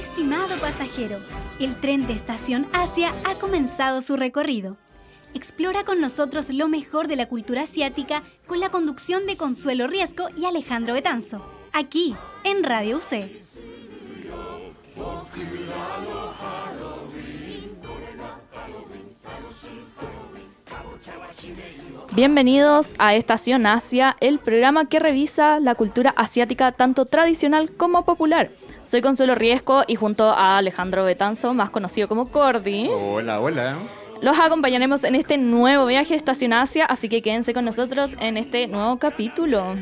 Estimado pasajero, el tren de Estación Asia ha comenzado su recorrido. Explora con nosotros lo mejor de la cultura asiática con la conducción de Consuelo Riesco y Alejandro Betanzo, aquí en Radio UC. Bienvenidos a Estación Asia, el programa que revisa la cultura asiática tanto tradicional como popular. Soy Consuelo Riesco y junto a Alejandro Betanzo, más conocido como Cordy, Hola, hola. los acompañaremos en este nuevo viaje a Estación Asia, así que quédense con nosotros en este nuevo capítulo.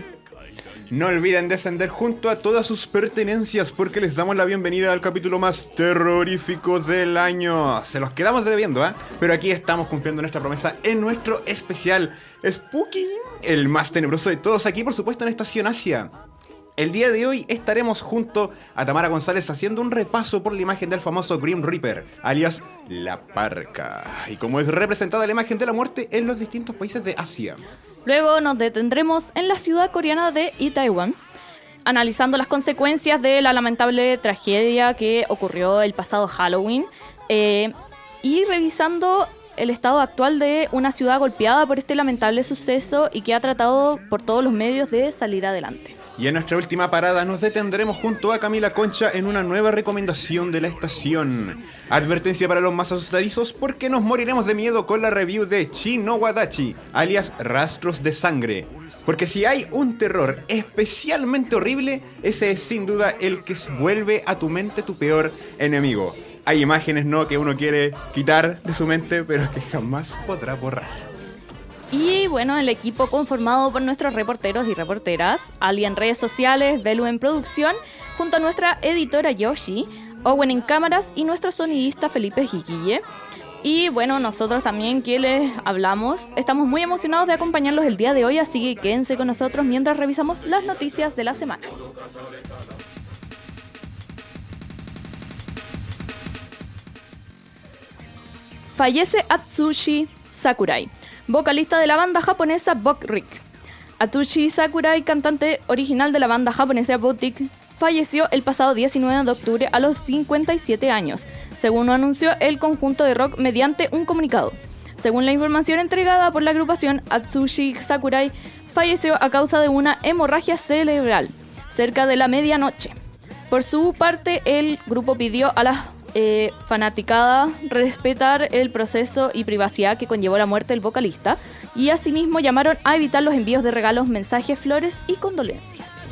No olviden descender junto a todas sus pertenencias porque les damos la bienvenida al capítulo más terrorífico del año. Se los quedamos debiendo, ¿eh? Pero aquí estamos cumpliendo nuestra promesa en nuestro especial Spooky, el más tenebroso de todos, aquí por supuesto en Estación Asia. El día de hoy estaremos junto a Tamara González haciendo un repaso por la imagen del famoso Grim Reaper, alias La Parca, y cómo es representada la imagen de la muerte en los distintos países de Asia. Luego nos detendremos en la ciudad coreana de Itaewon, analizando las consecuencias de la lamentable tragedia que ocurrió el pasado Halloween eh, y revisando el estado actual de una ciudad golpeada por este lamentable suceso y que ha tratado por todos los medios de salir adelante. Y en nuestra última parada nos detendremos junto a Camila Concha en una nueva recomendación de la estación. Advertencia para los más asustadizos porque nos moriremos de miedo con la review de Chino Wadachi, alias Rastros de Sangre. Porque si hay un terror especialmente horrible, ese es sin duda el que vuelve a tu mente tu peor enemigo. Hay imágenes no que uno quiere quitar de su mente, pero que jamás podrá borrar. Y bueno, el equipo conformado por nuestros reporteros y reporteras, Ali en redes sociales, Belu en producción, junto a nuestra editora Yoshi, Owen en cámaras y nuestro sonidista Felipe Jiquille. Y bueno, nosotros también que les hablamos, estamos muy emocionados de acompañarlos el día de hoy, así que quédense con nosotros mientras revisamos las noticias de la semana. Fallece Atsushi Sakurai, vocalista de la banda japonesa Rick. Atsushi Sakurai, cantante original de la banda japonesa Boutique, falleció el pasado 19 de octubre a los 57 años, según lo anunció el conjunto de rock mediante un comunicado. Según la información entregada por la agrupación, Atsushi Sakurai falleció a causa de una hemorragia cerebral cerca de la medianoche. Por su parte, el grupo pidió a la eh, fanaticada respetar el proceso y privacidad que conllevó la muerte del vocalista y asimismo llamaron a evitar los envíos de regalos, mensajes, flores y condolencias.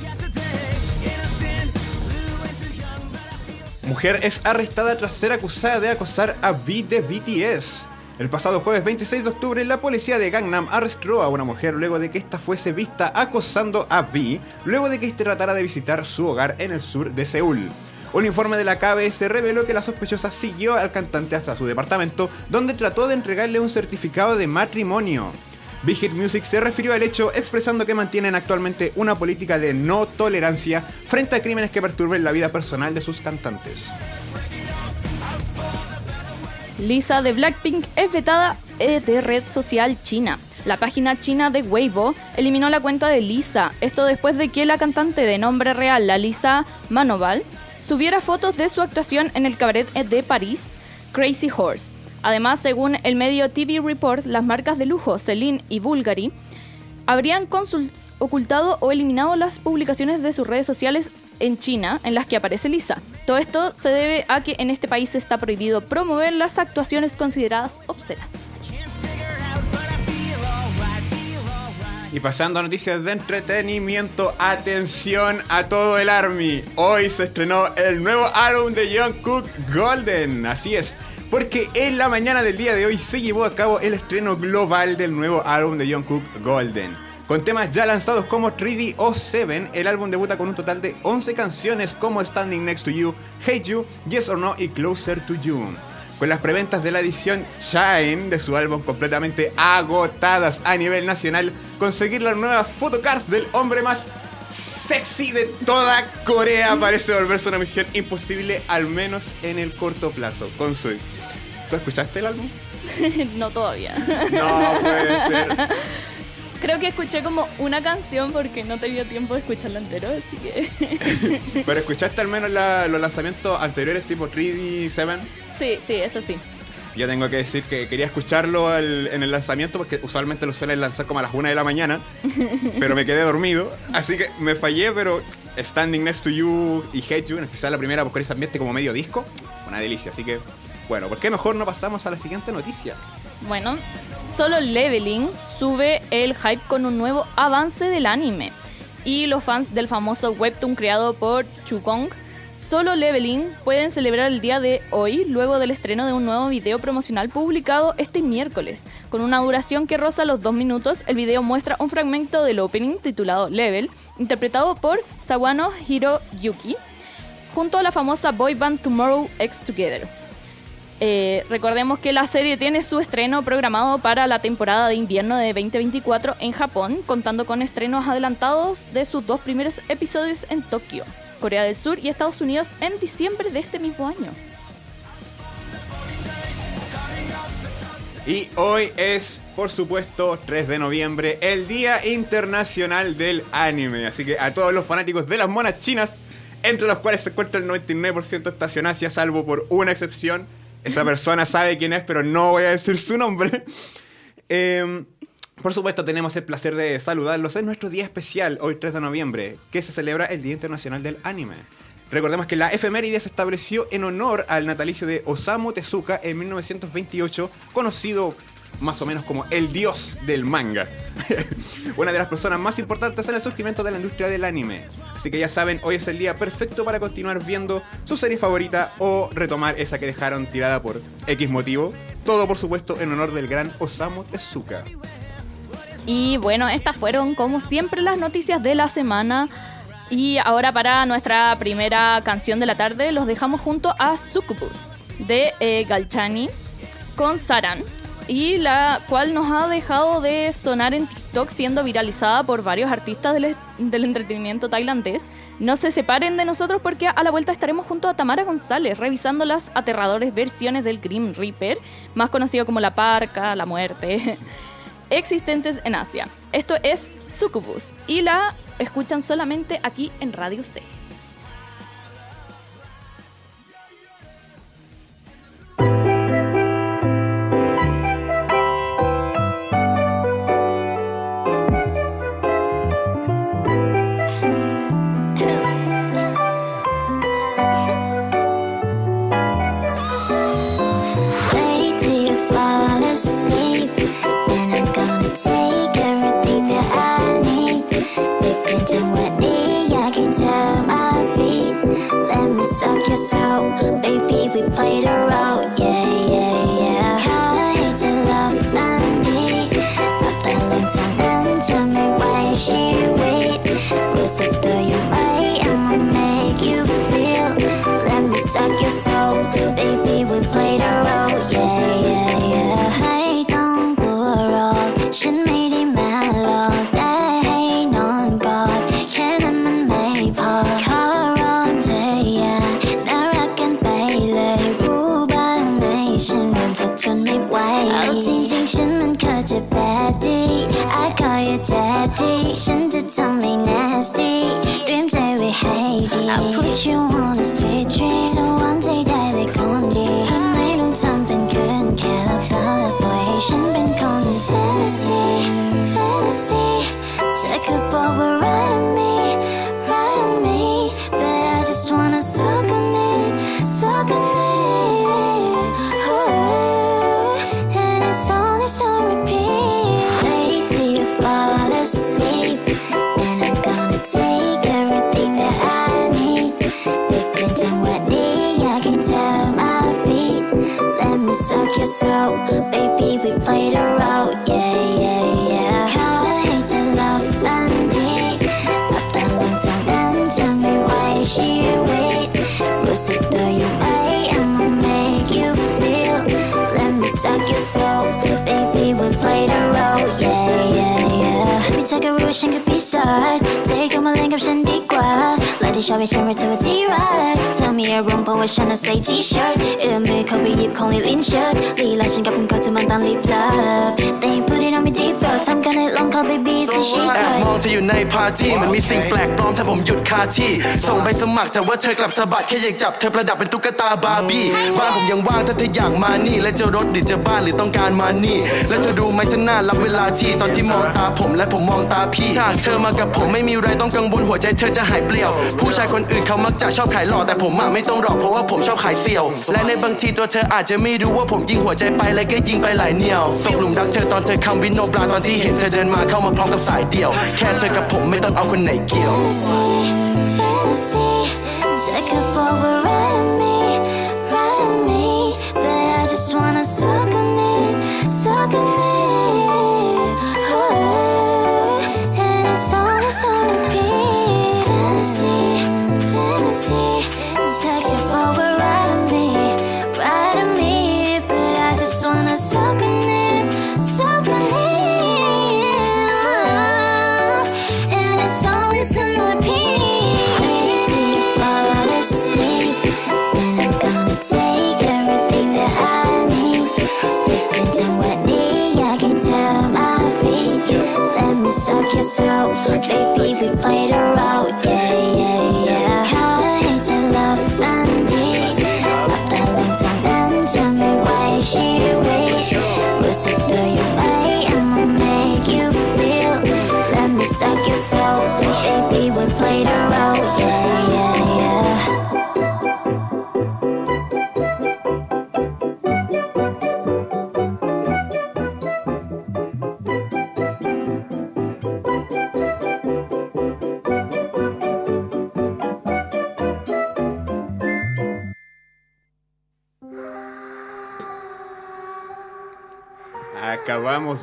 Mujer es arrestada tras ser acusada de acosar a V de BTS. El pasado jueves 26 de octubre, la policía de Gangnam arrestó a una mujer luego de que ésta fuese vista acosando a V, luego de que éste tratara de visitar su hogar en el sur de Seúl. Un informe de la KBS reveló que la sospechosa siguió al cantante hasta su departamento, donde trató de entregarle un certificado de matrimonio. Big Hit Music se refirió al hecho expresando que mantienen actualmente una política de no tolerancia frente a crímenes que perturben la vida personal de sus cantantes. Lisa de Blackpink es vetada eh, de red social china. La página china de Weibo eliminó la cuenta de Lisa, esto después de que la cantante de nombre real, la Lisa Manoval, subiera fotos de su actuación en el cabaret de París, Crazy Horse. Además, según el medio TV Report, las marcas de lujo Celine y Bulgari habrían ocultado o eliminado las publicaciones de sus redes sociales en China en las que aparece Lisa. Todo esto se debe a que en este país está prohibido promover las actuaciones consideradas obscenas. Y pasando a noticias de entretenimiento, atención a todo el Army. Hoy se estrenó el nuevo álbum de Jungkook Golden. Así es, porque en la mañana del día de hoy se llevó a cabo el estreno global del nuevo álbum de Jungkook Golden. Con temas ya lanzados como 3D o 7, el álbum debuta con un total de 11 canciones como Standing Next to You, Hate You, Yes or No y Closer to You con las preventas de la edición Shine de su álbum completamente agotadas a nivel nacional, conseguir la nueva photocards del hombre más sexy de toda Corea parece volverse una misión imposible, al menos en el corto plazo. Consuel, ¿tú escuchaste el álbum? no todavía. No puede ser. Creo que escuché como una canción porque no tenía tiempo de escucharla entero, así que... Pero escuchaste al menos la- los lanzamientos anteriores tipo 3D 7. Sí, sí, eso sí. Yo tengo que decir que quería escucharlo al- en el lanzamiento porque usualmente lo suelen lanzar como a las 1 de la mañana, pero me quedé dormido, así que me fallé, pero Standing Next to You y Hate You, en especial la primera porque ese ambiente como medio disco, una delicia, así que bueno, ¿por qué mejor no pasamos a la siguiente noticia? Bueno, solo Leveling sube el hype con un nuevo avance del anime. Y los fans del famoso webtoon creado por Chukong, Solo Leveling, pueden celebrar el día de hoy luego del estreno de un nuevo video promocional publicado este miércoles. Con una duración que roza los dos minutos, el video muestra un fragmento del opening titulado Level, interpretado por Sawano Hiroyuki, junto a la famosa boy band Tomorrow X Together. Eh, recordemos que la serie tiene su estreno programado para la temporada de invierno de 2024 en Japón, contando con estrenos adelantados de sus dos primeros episodios en Tokio, Corea del Sur y Estados Unidos en diciembre de este mismo año. Y hoy es, por supuesto, 3 de noviembre, el Día Internacional del Anime. Así que a todos los fanáticos de las monas chinas, entre los cuales se encuentra el 99% de estación Asia, salvo por una excepción, esa persona sabe quién es, pero no voy a decir su nombre. Eh, por supuesto, tenemos el placer de saludarlos en nuestro día especial, hoy 3 de noviembre, que se celebra el Día Internacional del Anime. Recordemos que la efeméride se estableció en honor al natalicio de Osamu Tezuka en 1928, conocido más o menos como el dios del manga. Una de las personas más importantes en el surgimiento de la industria del anime. Así que ya saben, hoy es el día perfecto para continuar viendo su serie favorita o retomar esa que dejaron tirada por X motivo. Todo por supuesto en honor del gran Osamu Tezuka. Y bueno, estas fueron como siempre las noticias de la semana. Y ahora para nuestra primera canción de la tarde los dejamos junto a Succubus de eh, Galchani con Saran. Y la cual nos ha dejado de sonar en TikTok siendo viralizada por varios artistas del, del entretenimiento tailandés. No se separen de nosotros porque a la vuelta estaremos junto a Tamara González revisando las aterradores versiones del Grim Reaper, más conocido como la Parca, la Muerte, existentes en Asia. Esto es Succubus y la escuchan solamente aquí en Radio C. Take on my link of Shandika. ที่ชอบให้ฉันเรียกเธอว่าที่รักเธอมีอารมณ์เพราะว่าฉันน่ะใส่ t-shirt เอื้อมมือเข้าไปหยิบของในลิ้นชักลีลาฉันกับเพื่อนเขาเธอมันตามลิบลับ Then you put it on me deep throat ทำกันให้ลองเข้า baby she แอบมอง could. เธออยู่ในพาร์ตี้มันมีสิ่งแปลกปลอมถ้าผมหยุดคาที่ ส่งใบสมัครแต่ว่าเธอกลับสะบัดแค่อยากจับเธอประดับเป็นตุ๊กตาบาร์บี้บ้านผมยังว่างถ้าเธออยากมานี่ และจะรถหรือจะบ้านหรือต้องการมานี่ และเธอรู้ไหมฉันน่ารับเวลาที่ตอนที่มองตาผมและผมมองตาพี่ถ้าหากเธอมากับผมไม่มีไรต้องกังวลหัวใจเธอจะหายเปลี่ยวผู้ชายคนอื่นเขามักจะชอบขายหล่อแต่ผมอะไม่ต้องหรอกเพราะว่าผมชอบขายเสี่ยว และในบางทีตัวเธออาจจะไม่รู้ว่าผมยิงหัวใจไปแล้วก็ยิงไปหลายเหนียวตกหลุมรักเธอตอนเธอคำวินโนบลาตอนที่เห็นเธอเดินมาเข้ามาพร้อมกับสายเดี่ยว แค่เธอกับผมไม่ต้องเอาคนไหนเกี่ยว Fantasy, take up over right on me, right on me. But I just wanna suck on it, suck on it. Your soul. Baby, we played a role. Yeah, yeah, yeah.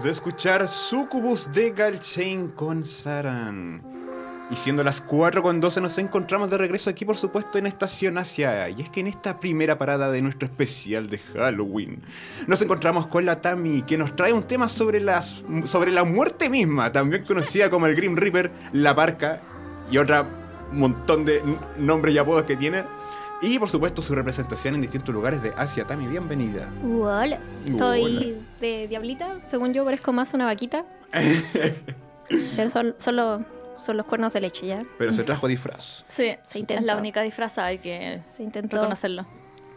De escuchar Sucubus de Galchain con Saran. Y siendo las 4 con 12 nos encontramos de regreso aquí por supuesto en Estación Asia. Y es que en esta primera parada de nuestro especial de Halloween nos encontramos con la Tami que nos trae un tema sobre, las, sobre la muerte misma, también conocida como el Grim Reaper, la Parca y otra montón de nombres y apodos que tiene. Y por supuesto su representación en distintos lugares de Asia. Tami, bienvenida. Hola. Estoy de diablita. Según yo, parezco más una vaquita. Pero son, son, los, son los cuernos de leche, ¿ya? Pero se trajo disfraz. Sí, Se es la única disfraza, hay que Se intentó. reconocerlo.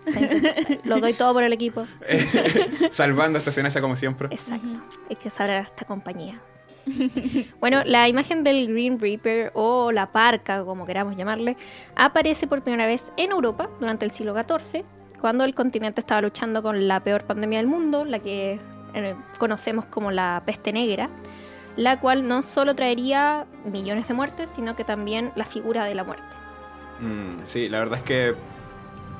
Lo doy todo por el equipo. Salvando a Estación Asia como siempre. Exacto. Hay que saber a esta compañía. Bueno, la imagen del Green Reaper o la parca, como queramos llamarle, aparece por primera vez en Europa durante el siglo XIV, cuando el continente estaba luchando con la peor pandemia del mundo, la que eh, conocemos como la peste negra, la cual no solo traería millones de muertes, sino que también la figura de la muerte. Mm, sí, la verdad es que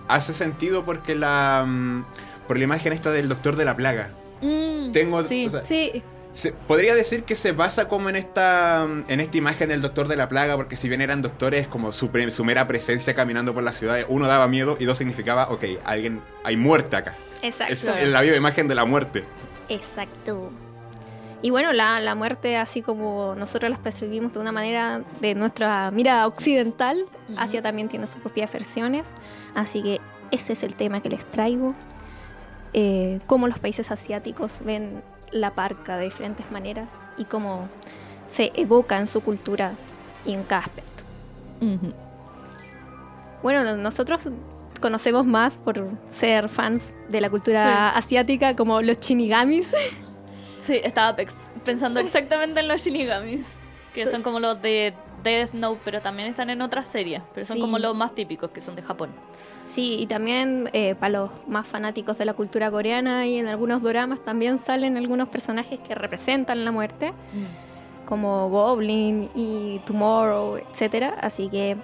hace sentido porque la mm, por la imagen esta del doctor de la plaga. Tengo, sí. o sea, Sí, se- podría decir que se basa como en esta mm, en esta imagen del doctor de la plaga porque si bien eran doctores como su, pre- su mera presencia caminando por las ciudades, uno daba miedo y dos significaba, ok, alguien hay muerte acá. exacto. Es la viva imagen de la muerte. Exacto. Y bueno, la, la muerte, así como nosotros la percibimos de una manera de nuestra mirada occidental, Ujú. Asia también tiene sus propias versiones. Así que ese es el tema que les traigo. Eh, cómo los países asiáticos ven la parca de diferentes maneras y cómo se evoca en su cultura y en cada aspecto. Ujú. Bueno, no- nosotros conocemos más por ser fans de la cultura asiática como los shinigamis. Sí, estaba pensando exactamente en los shinigamis, que son como los de Death Note, pero también están en otras series, pero son Sí. como los más típicos, que son de Japón. Sí, y también eh, para los más fanáticos de la cultura coreana y en algunos doramas también salen algunos personajes que representan la muerte, como Goblin y Tomorrow, etcétera. Así que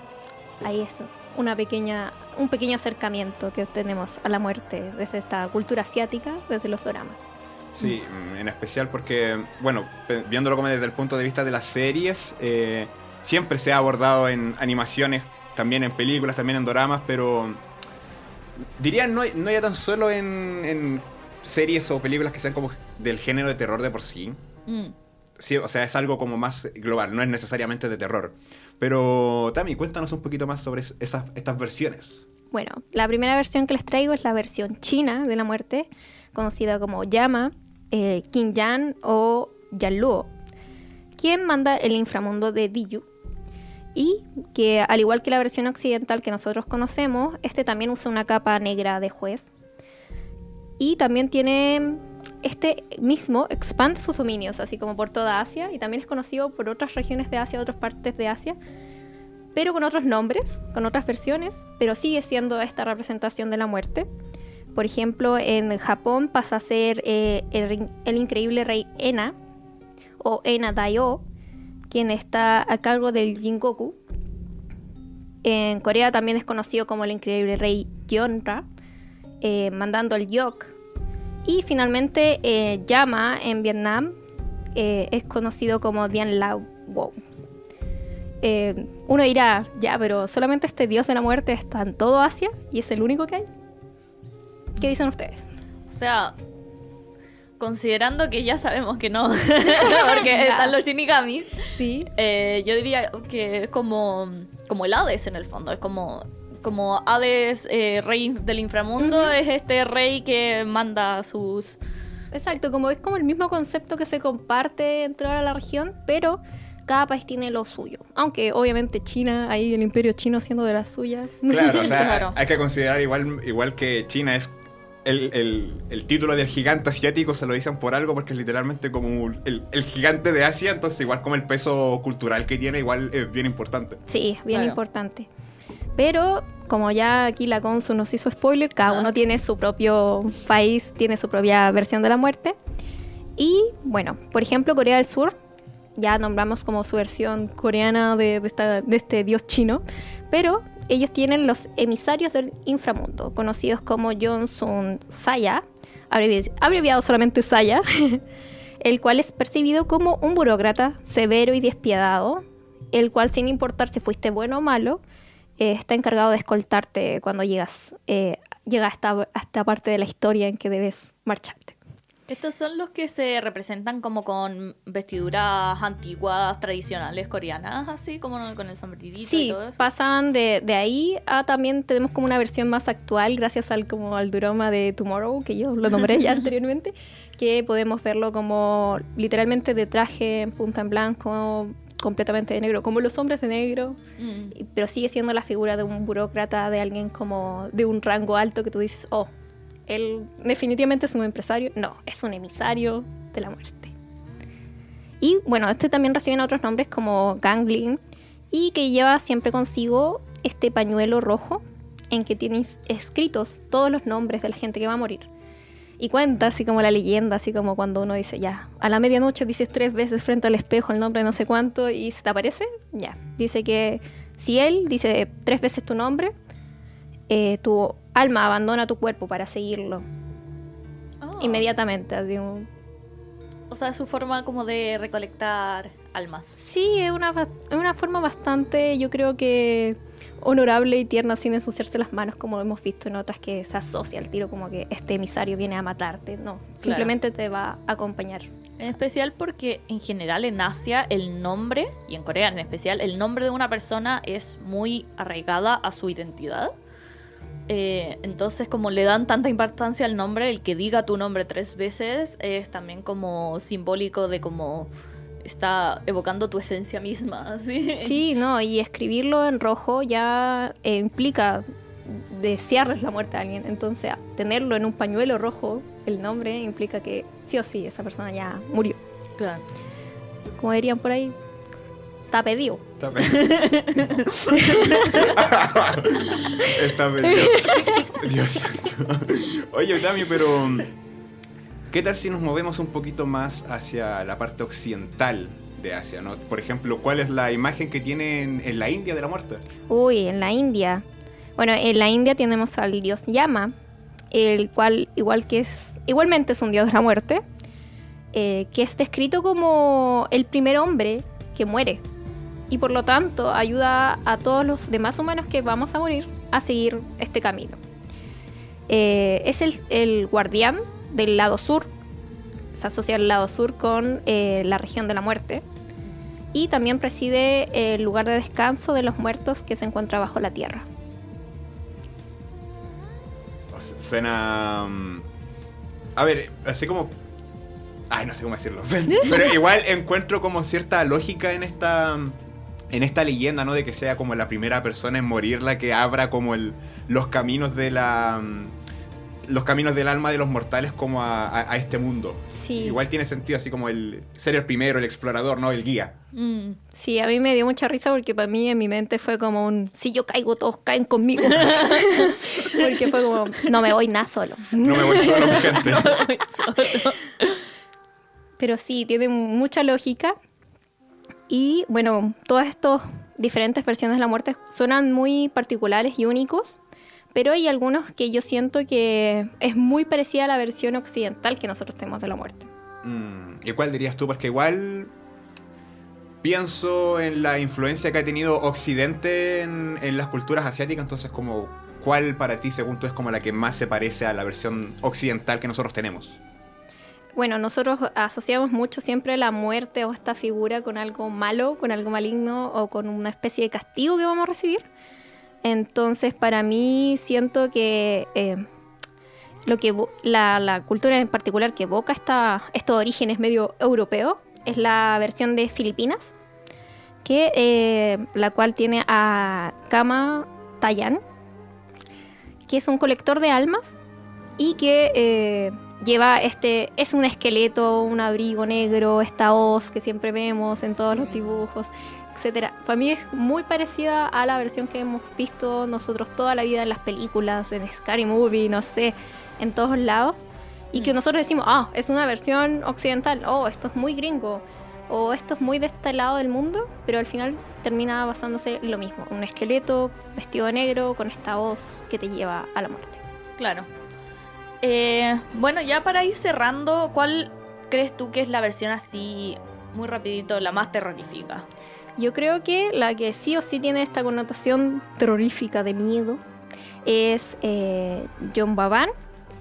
ahí eso, una pequeña, un pequeño acercamiento que tenemos a la muerte desde esta cultura asiática, desde los doramas. Sí, mm, en especial porque, bueno, viéndolo como desde el punto de vista de las series, eh, siempre se ha abordado en animaciones, también en películas, también en doramas, pero diría no, no ya tan solo en, en series o películas que sean como del género de terror de por sí. Mm. Sí, o sea, es algo como más global, no es necesariamente de terror. Pero, Tami, cuéntanos un poquito más sobre es- esas, estas versiones. Bueno, la primera versión que les traigo es la versión china de la muerte, conocida como Yama, eh, Qin Yan o Yanluo. quien manda el inframundo de Diyu. Y que al igual que la versión occidental que nosotros conocemos, este también usa una capa negra de juez. Y también tiene este mismo expande sus dominios, así como por toda Asia, y también es conocido por otras regiones de Asia, otras partes de Asia, pero con otros nombres, con otras versiones, pero sigue siendo esta representación de la muerte. Por ejemplo, en Japón pasa a ser eh, el, el increíble rey Ena, o Ena Daio, quien está a cargo del Jingoku. En Corea también es conocido como el increíble rey Yeonra, eh, mandando el Yok. Y finalmente eh, Yama en Vietnam eh, es conocido como Dien Lao Wo. Eh, uno dirá, ya, pero solamente este dios de la muerte está en todo Asia y es el único que hay. ¿Qué dicen ustedes? O sea, considerando que ya sabemos que no, porque están los shinigamis, Sí. eh, yo diría que es como, como el Hades en el fondo. Es como, como Hades, eh, rey del inframundo, es este rey que manda sus... Exacto, como es como el mismo concepto que se comparte dentro de la región, pero cada país tiene lo suyo. Aunque obviamente China, ahí el imperio chino haciendo de la suya. Claro, o sea, Claro. hay que considerar igual, igual que China es el, el- el título del gigante asiático, se lo dicen por algo porque es literalmente como el, el gigante de Asia, entonces igual como el peso cultural que tiene, igual es bien importante. Sí, bien Claro. importante. Pero como ya aquí la Consu nos hizo spoiler, cada Ah. uno tiene su propio país, tiene su propia versión de la muerte. Y bueno, por ejemplo, Corea del Sur, ya nombramos como su versión coreana de, de esta- de este dios chino, pero ellos tienen los emisarios del inframundo, conocidos como Johnson Saya, abrevi- abreviado solamente Saya, el cual es percibido como un burócrata severo y despiadado, el cual sin importar si fuiste bueno o malo, eh, está encargado de escoltarte cuando llegas eh, llega a esta, a esta parte de la historia en que debes marcharte. Estos son los que se representan como con vestiduras antiguas, tradicionales coreanas, así como con el sombrerito y Sí, todo eso. pasan de, de ahí a también tenemos como una versión más actual gracias al como al drama de Tomorrow, que yo lo nombré ya anteriormente, que podemos verlo como literalmente de traje en punta en blanco, completamente de negro, como los hombres de negro, Mm. y- pero sigue siendo la figura de un burócrata, de alguien como de un rango alto que tú dices, oh, él definitivamente es un empresario. No, es un emisario de la muerte. Y bueno, este también reciben otros nombres como Ganglin y que lleva siempre consigo este pañuelo rojo en que tienes escritos todos los nombres de la gente que va a morir. Y cuenta así como la leyenda, así como cuando uno dice, ya, a la medianoche dices tres veces frente al espejo el nombre de no sé cuánto y se te aparece, ya. Dice que si él dice tres veces tu nombre, eh, tu alma abandona tu cuerpo para seguirlo Ah. inmediatamente. así como- O sea, es su forma como de recolectar almas. Sí, es una, una forma bastante, yo creo que honorable y tierna sin ensuciarse las manos, como hemos visto en otras que se asocia al tiro como que este emisario viene a matarte. No, simplemente te va a acompañar. En especial porque en general en Asia el nombre, y en Corea en especial, el nombre de una persona es muy arraigada a su identidad. Eh, entonces como le dan tanta importancia al nombre, el que diga tu nombre tres veces es también como simbólico de cómo está evocando tu esencia misma. ¿sí? Sí, no, y escribirlo en rojo ya eh, implica desearles la muerte a alguien. Entonces, tenerlo en un pañuelo rojo, el nombre, implica que sí o sí, esa persona ya murió. Claro. Como dirían por ahí, está pedido. Está. Está perdido. Dios santo. Oye, Dami, pero. ¿Qué tal si nos movemos un poquito más hacia la parte occidental de Asia? ¿no? Por ejemplo, ¿cuál es la imagen que tienen en la India de la muerte? Uy, en la India. Bueno, en la India tenemos al dios Yama, el cual igual que es, igualmente es un dios de la muerte, eh, que es descrito como el primer hombre que muere. Y por lo tanto ayuda a todos los demás humanos que vamos a morir a seguir este camino. Eh, es el, guardián del lado sur. Se asocia el lado sur con eh, la región de la muerte y también preside el lugar de descanso de los muertos que se encuentra bajo la tierra. Suena. mm, A ver, así como. Ay, no sé cómo decirlo. Pero igual encuentro como cierta lógica en esta. En esta leyenda, ¿no? De que sea como la primera persona en morir la que abra como el, los caminos de la. Los caminos del alma de los mortales como a, a- a este mundo. Sí. Igual tiene sentido así como el ser el primero, el explorador, ¿no? El guía. Mm. Sí, a mí me dio mucha risa porque para mí en mi mente fue como un, si yo caigo, todos caen conmigo. porque fue como, no me voy nada solo. No me voy solo, mi gente. Pero sí, tiene mucha lógica. Y bueno, todas estas diferentes versiones de la muerte suenan muy particulares y únicos. Pero hay algunos que yo siento que es muy parecida a la versión occidental que nosotros tenemos de la muerte. Mm, ¿Y cuál dirías tú? Porque igual pienso en la influencia que ha tenido Occidente en, las culturas asiáticas, entonces ¿cuál para ti, según tú, es como la que más se parece a la versión occidental que nosotros tenemos? Bueno, nosotros asociamos mucho siempre la muerte o esta figura con algo malo, con algo maligno o con una especie de castigo que vamos a recibir. Entonces, para mí, siento que eh, lo que la cultura en particular que evoca esta, estos orígenes medio europeos es la versión de Filipinas, que eh, la cual tiene a Kama Tayan, que es un colector de almas y que eh, lleva este es un esqueleto, un abrigo negro, esta hoz que siempre vemos en todos los dibujos, etcétera. Para mí es muy parecida a la versión que hemos visto nosotros toda la vida en las películas, en Scary Movie, no sé, en todos lados. Y que Mm. nosotros decimos, ah, es una versión occidental, oh, esto es muy gringo, o esto es muy de este lado del mundo, pero al final termina basándose en lo mismo, un esqueleto vestido de negro con esta voz que te lleva a la muerte. Claro. Eh, bueno, ya para ir cerrando, ¿cuál crees tú que es la versión así, muy rapidito, la más terrorífica? Yo creo que la que sí o sí tiene esta connotación terrorífica de miedo es eh, John Baban,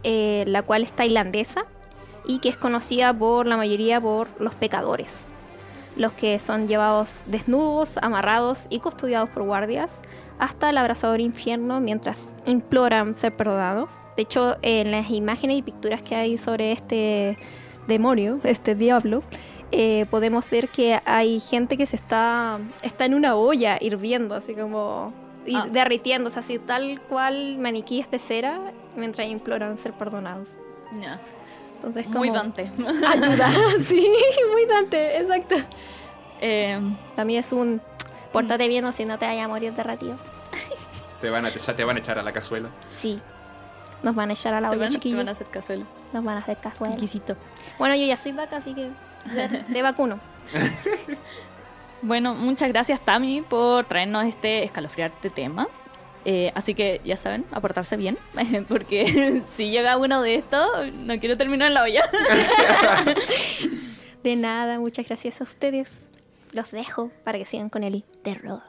eh, la cual es tailandesa y que es conocida por la mayoría por los pecadores, los que son llevados desnudos, amarrados y custodiados por guardias hasta el abrasador infierno mientras imploran ser perdonados. De hecho, en las imágenes y picturas que hay sobre este demonio, este diablo, eh, podemos ver que hay gente que se está, está en una olla hirviendo, así como y Ah. derritiéndose, así tal cual maniquíes de cera mientras imploran ser perdonados. Entonces, Muy como, Dante. Ayuda, sí, muy Dante, exacto. Eh, También es un pórtate bien o si no te vaya a morir derretido. Te van a, ya te van a echar a la cazuela. Sí. Nos van a echar a la olla, van, te chiquillos. van a hacer cazuela. Nos van a hacer cazuela. Exquisito. Bueno, yo ya soy vaca, así que de, de vacuno. Bueno, muchas gracias Tami por traernos este escalofriante tema. Eh, así que ya saben, aportarse bien, porque si llega uno de estos, no quiero terminar en la olla. De nada, muchas gracias a ustedes. Los dejo para que sigan con el terror.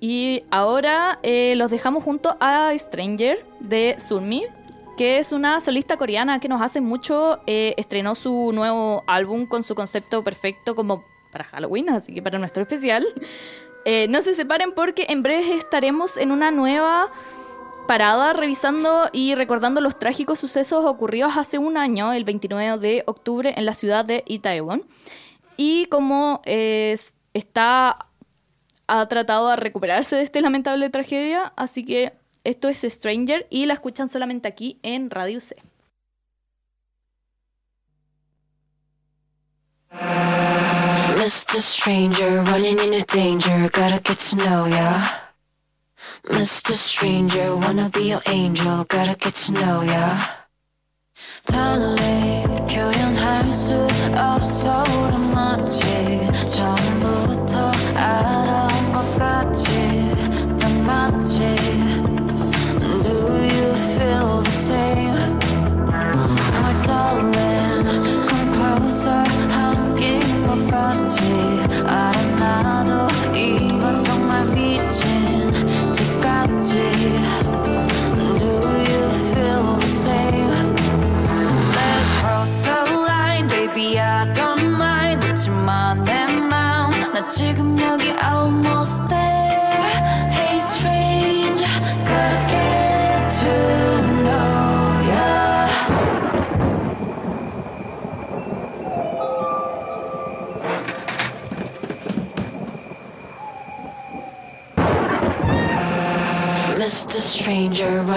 Y ahora eh, los dejamos junto a Stranger de Sunmi, que es una solista coreana que nos hace mucho. eh, estrenó su nuevo álbum con su concepto perfecto como para Halloween, así que para nuestro especial. Eh, no se separen porque en breve estaremos en una nueva parada revisando y recordando los trágicos sucesos ocurridos hace un año, el 29 de octubre, en la ciudad de Itaewon. Y como está ha tratado de recuperarse de esta lamentable tragedia, así que esto es Stranger y la escuchan solamente aquí en Radio C. Mr. Stranger, running into danger, gotta get to know ya. Mr. Stranger, wanna be your angel, gotta get to know ya. 달리 표현할 수 없어. 우린 마치 처음부터 알아온 것 같지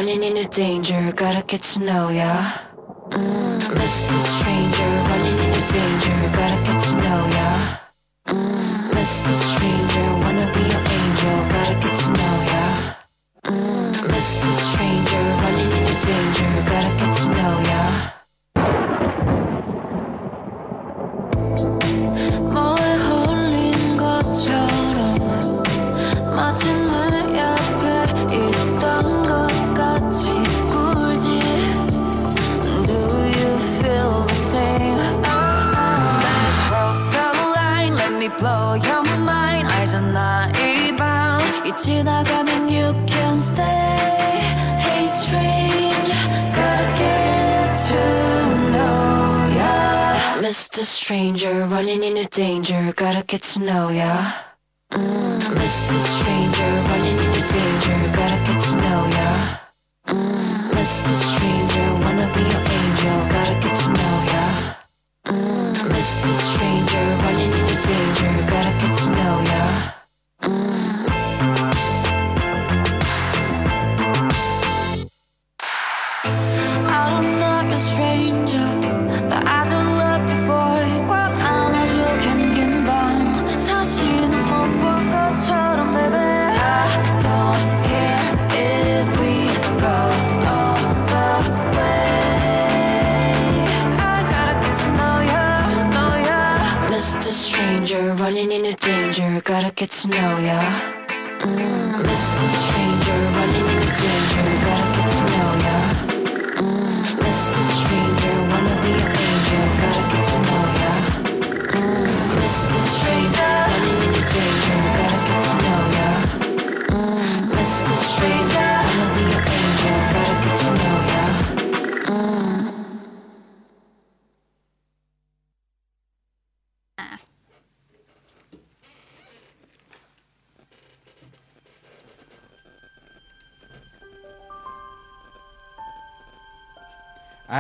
running into danger, gotta get to know ya. Mm, Mr. Stranger, running into danger, gotta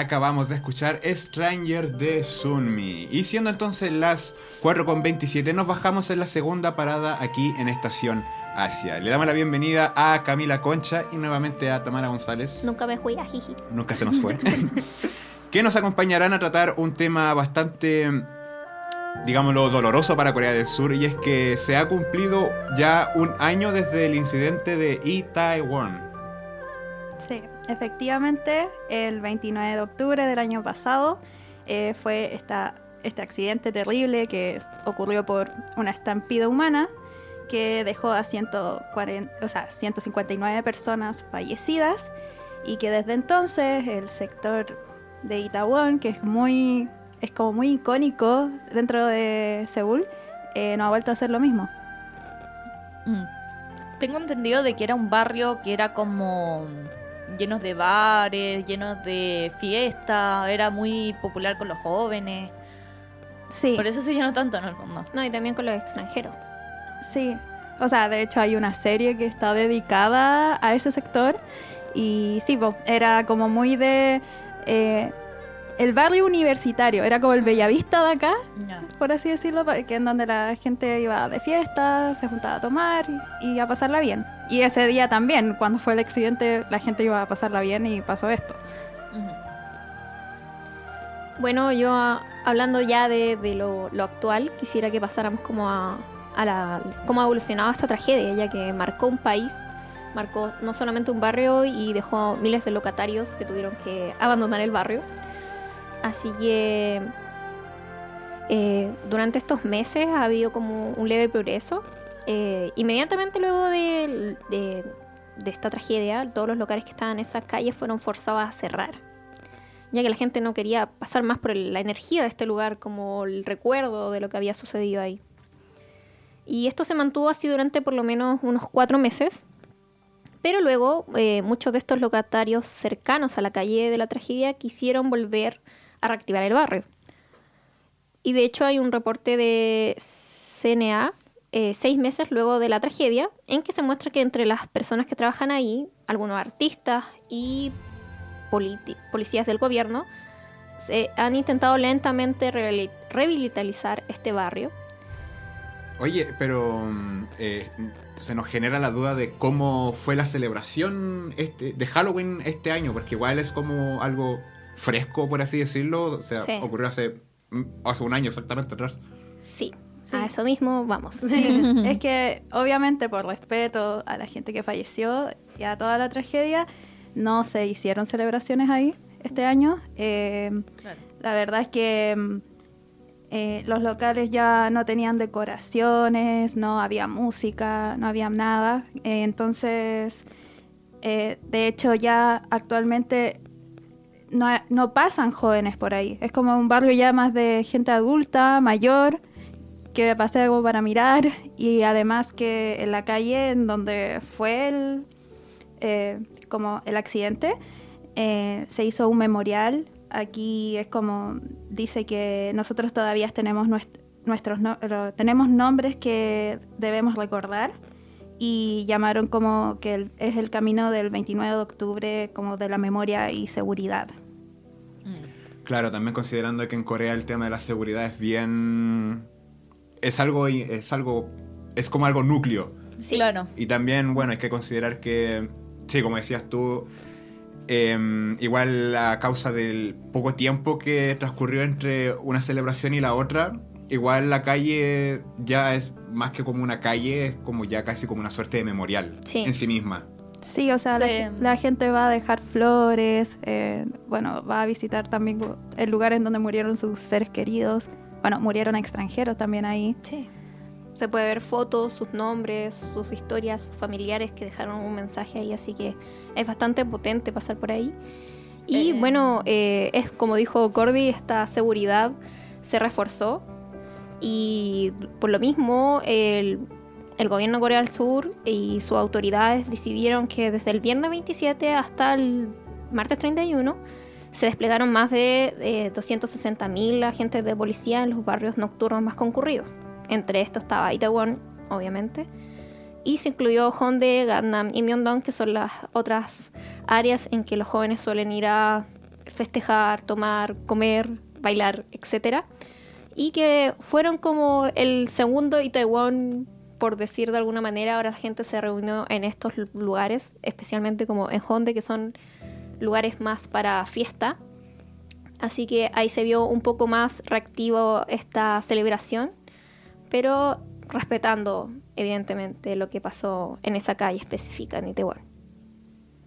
Acabamos de escuchar Stranger de Sunmi. Y siendo entonces las 4.27, nos bajamos en la segunda parada aquí en Estación Asia. Le damos la bienvenida a Camila Concha y nuevamente a Tamara González. Nunca me fui a jiji. Nunca se nos fue. que nos acompañarán a tratar un tema bastante, digámoslo, doloroso para Corea del Sur. Y es que se ha cumplido ya un año desde el incidente de Itaewon. Sí, efectivamente, el 29 de octubre del año pasado eh, fue esta, este accidente terrible que ocurrió por una estampida humana que dejó a 140, o sea, 159 personas fallecidas y que desde entonces el sector de Itaewon, que es muy es como muy icónico dentro de Seúl, eh, no ha vuelto a hacer lo mismo. Mm. Tengo entendido de que era un barrio que era como llenos de bares, llenos de fiesta, era muy popular con los jóvenes. Sí. Por eso se llenó tanto en el fondo. No, y también con los extranjeros. Sí, o sea, de hecho hay una serie que está dedicada a ese sector y sí, po, era como muy de eh, el barrio universitario, era como el Bellavista de acá, por así decirlo, que en donde la gente iba de fiesta, se juntaba a tomar y, y a pasarla bien. Y ese día también, cuando fue el accidente, la gente iba a pasarla bien y pasó esto. Bueno, yo ah, hablando ya de, de lo, lo actual, quisiera que pasáramos como a, a la, cómo ha evolucionado esta tragedia, ya que marcó un país, marcó no solamente un barrio y dejó miles de locatarios que tuvieron que abandonar el barrio. Así que eh, durante estos meses ha habido como un leve progreso. Eh, inmediatamente luego de, de- esta tragedia, todos los locales que estaban en esas calles fueron forzados a cerrar ya que la gente no quería pasar más por la energía de este lugar, como el recuerdo de lo que había sucedido ahí. Y esto se mantuvo así durante por lo menos unos cuatro meses, pero luego eh, muchos de estos locatarios cercanos a la calle de la tragedia quisieron volver a reactivar el barrio. Y de hecho hay un reporte de CNA eh, seis meses luego de la tragedia, en que se muestra que entre las personas que trabajan ahí, algunos artistas y policías del gobierno se han intentado lentamente reali- revitalizar este barrio. Oye, pero mm, eh, se nos genera la duda de cómo fue la celebración este, de Halloween este año, porque igual es como algo fresco, por así decirlo. O sea, Sí. ocurrió hace, mm, hace un año exactamente atrás. Sí, Sí. a eso mismo vamos. Sí, es que obviamente por respeto a la gente que falleció y a toda la tragedia, no se hicieron celebraciones ahí este año. Eh, La verdad es que mm, eh, los locales ya no tenían decoraciones, no había música, no había nada. Eh, entonces, eh, de hecho ya actualmente no, no pasan jóvenes por ahí. Es como un barrio ya más de gente adulta, mayor, que pasea algo para mirar y además que en la calle en donde fue el, eh, como el accidente eh, se hizo un memorial. Aquí es como dice que nosotros todavía tenemos nuest- nuestros no- tenemos nombres que debemos recordar y llamaron como que el- es el camino del 29 de octubre como de la memoria y seguridad. Claro, también considerando que en Corea el tema de la seguridad es bien... Es algo, es algo, es como algo núcleo. Sí. Claro. Y también, bueno, hay que considerar que, sí, como decías tú, eh, igual a causa del poco tiempo que transcurrió entre una celebración y la otra, igual la calle ya es más que como una calle, es como ya casi como una suerte de memorial Sí. en sí misma. Sí, o sea, la Sí. ge- La, gente va a dejar flores, eh, bueno, va a visitar también el lugar en donde murieron sus seres queridos. Bueno, murieron extranjeros también ahí. Sí. Se puede ver fotos, sus nombres, sus historias familiares que dejaron un mensaje ahí, así que es bastante potente pasar por ahí. Y Eh. bueno, eh, es como dijo Cordy, esta seguridad se reforzó y por lo mismo el, el gobierno de Corea del Sur y sus autoridades decidieron que desde el viernes 27 hasta el martes 31 se desplegaron más de eh, 260.000 agentes de policía en los barrios nocturnos más concurridos. Entre estos estaba Itaewon, obviamente, y se incluyó Hongdae, Gangnam y Myeongdong, que son las otras áreas en que los jóvenes suelen ir a festejar, tomar, comer, bailar, etc. Y que fueron como el segundo Itaewon, por decir de alguna manera, ahora la gente se reunió en estos lugares, especialmente como en Hongdae, que son lugares más para fiesta. Así que ahí se vio un poco más reactivo esta celebración, pero respetando evidentemente lo que pasó en esa calle específica en Itaewon.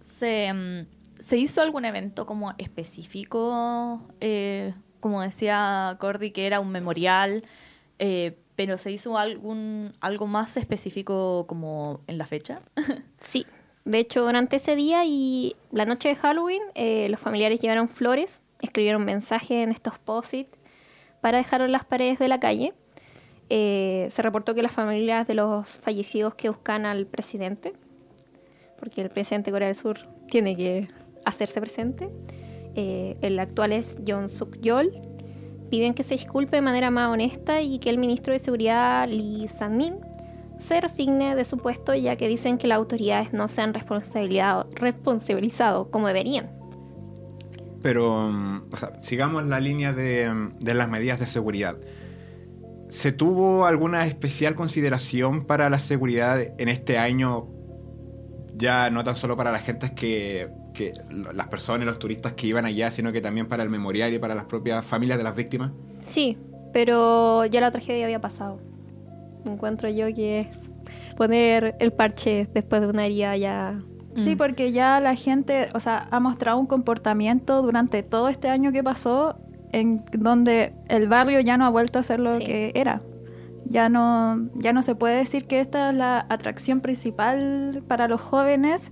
¿Se, mm, ¿Se hizo algún evento como específico? eh, como decía Cordy, que era un memorial, eh, pero ¿se hizo algún algo más específico como en la fecha? Sí, de hecho durante ese día y la noche de Halloween eh, los familiares llevaron flores, escribieron mensajes en estos post-it para dejar en las paredes de la calle. Eh, se reportó que las familias de los fallecidos que buscan al presidente, porque el presidente de Corea del Sur tiene que hacerse presente, eh, el actual es John Suk Yeol, piden que se disculpe de manera más honesta y que el ministro de Seguridad Lee Sang-min se resigne de su puesto ya que dicen que las autoridades no se han responsabilizado, como deberían. Pero, mm, o sea, sigamos la línea de, mm, de las medidas de seguridad. ¿Se tuvo alguna especial consideración para la seguridad en este año? Ya no tan solo para la gente que, que las personas, los turistas que iban allá, sino que también para el memorial y para las propias familias de las víctimas. Sí, pero ya la tragedia había pasado. Encuentro yo que es poner el parche después de una herida ya... Sí, Mm. porque ya la gente, o sea, ha mostrado un comportamiento durante todo este año que pasó en donde el barrio ya no ha vuelto a ser lo Sí. que era. Ya no, ya no se puede decir que esta es la atracción principal para los jóvenes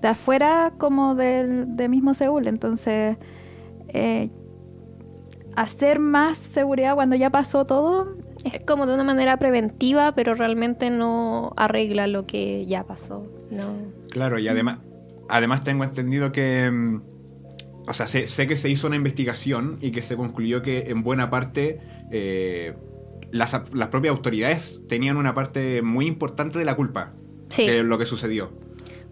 de afuera como del, de mismo Seúl. Entonces, eh, hacer más seguridad cuando ya pasó todo, Es como de una manera preventiva, pero realmente no arregla lo que ya pasó. No. Claro, y además, además tengo entendido que, mm, o sea, sé, sé que se hizo una investigación y que se concluyó que en buena parte eh, las, ap- las propias autoridades tenían una parte muy importante de la culpa Sí. de lo que sucedió.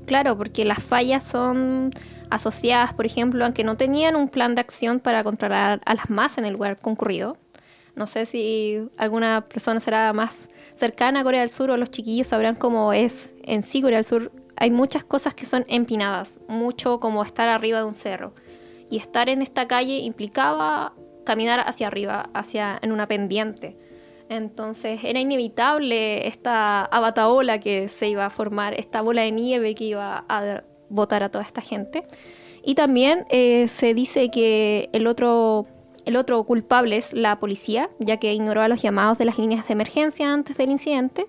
Claro, porque las fallas son asociadas, por ejemplo, a que no tenían un plan de acción para controlar a las masas en el lugar concurrido. No sé si alguna persona será más cercana a Corea del Sur o los chiquillos sabrán cómo es en sí Corea del Sur. Hay muchas cosas que son empinadas, mucho como estar arriba de un cerro. Y estar en esta calle implicaba caminar hacia arriba, hacia en una pendiente. Entonces era inevitable esta abataola que se iba a formar, esta bola de nieve que iba a botar a toda esta gente. Y también eh, se dice que el otro, el otro culpable es la policía, ya que ignoró a los llamados de las líneas de emergencia antes del incidente,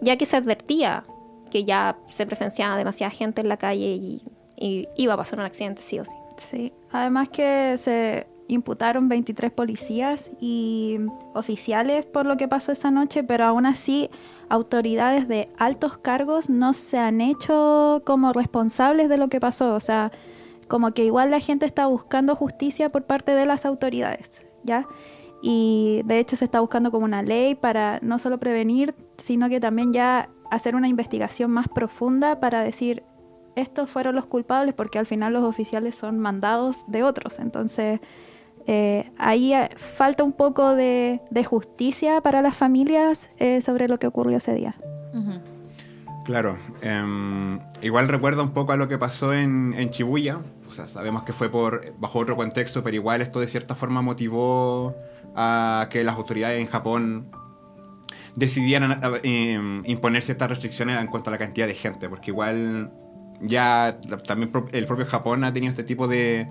ya que se advertía que ya se presenciaba demasiada gente en la calle y, y iba a pasar un accidente sí o sí. Sí, además que se imputaron 23 policías y oficiales por lo que pasó esa noche, pero aún así autoridades de altos cargos no se han hecho como responsables de lo que pasó, o sea, como que igual la gente está buscando justicia por parte de las autoridades, ¿ya? Y de hecho se está buscando como una ley para no solo prevenir, sino que también ya hacer una investigación más profunda para decir estos fueron los culpables porque al final los oficiales son mandados de otros. Entonces, eh, ahí eh, falta un poco de, de justicia para las familias eh, sobre lo que ocurrió ese día. Claro, em, igual recuerda un poco a lo que pasó en, en Shibuya. O sea, sabemos que fue por bajo otro contexto, pero igual esto de cierta forma motivó a que las autoridades en Japón decidieran em, imponer ciertas restricciones en cuanto a la cantidad de gente, porque igual ya también el propio Japón ha tenido este tipo de,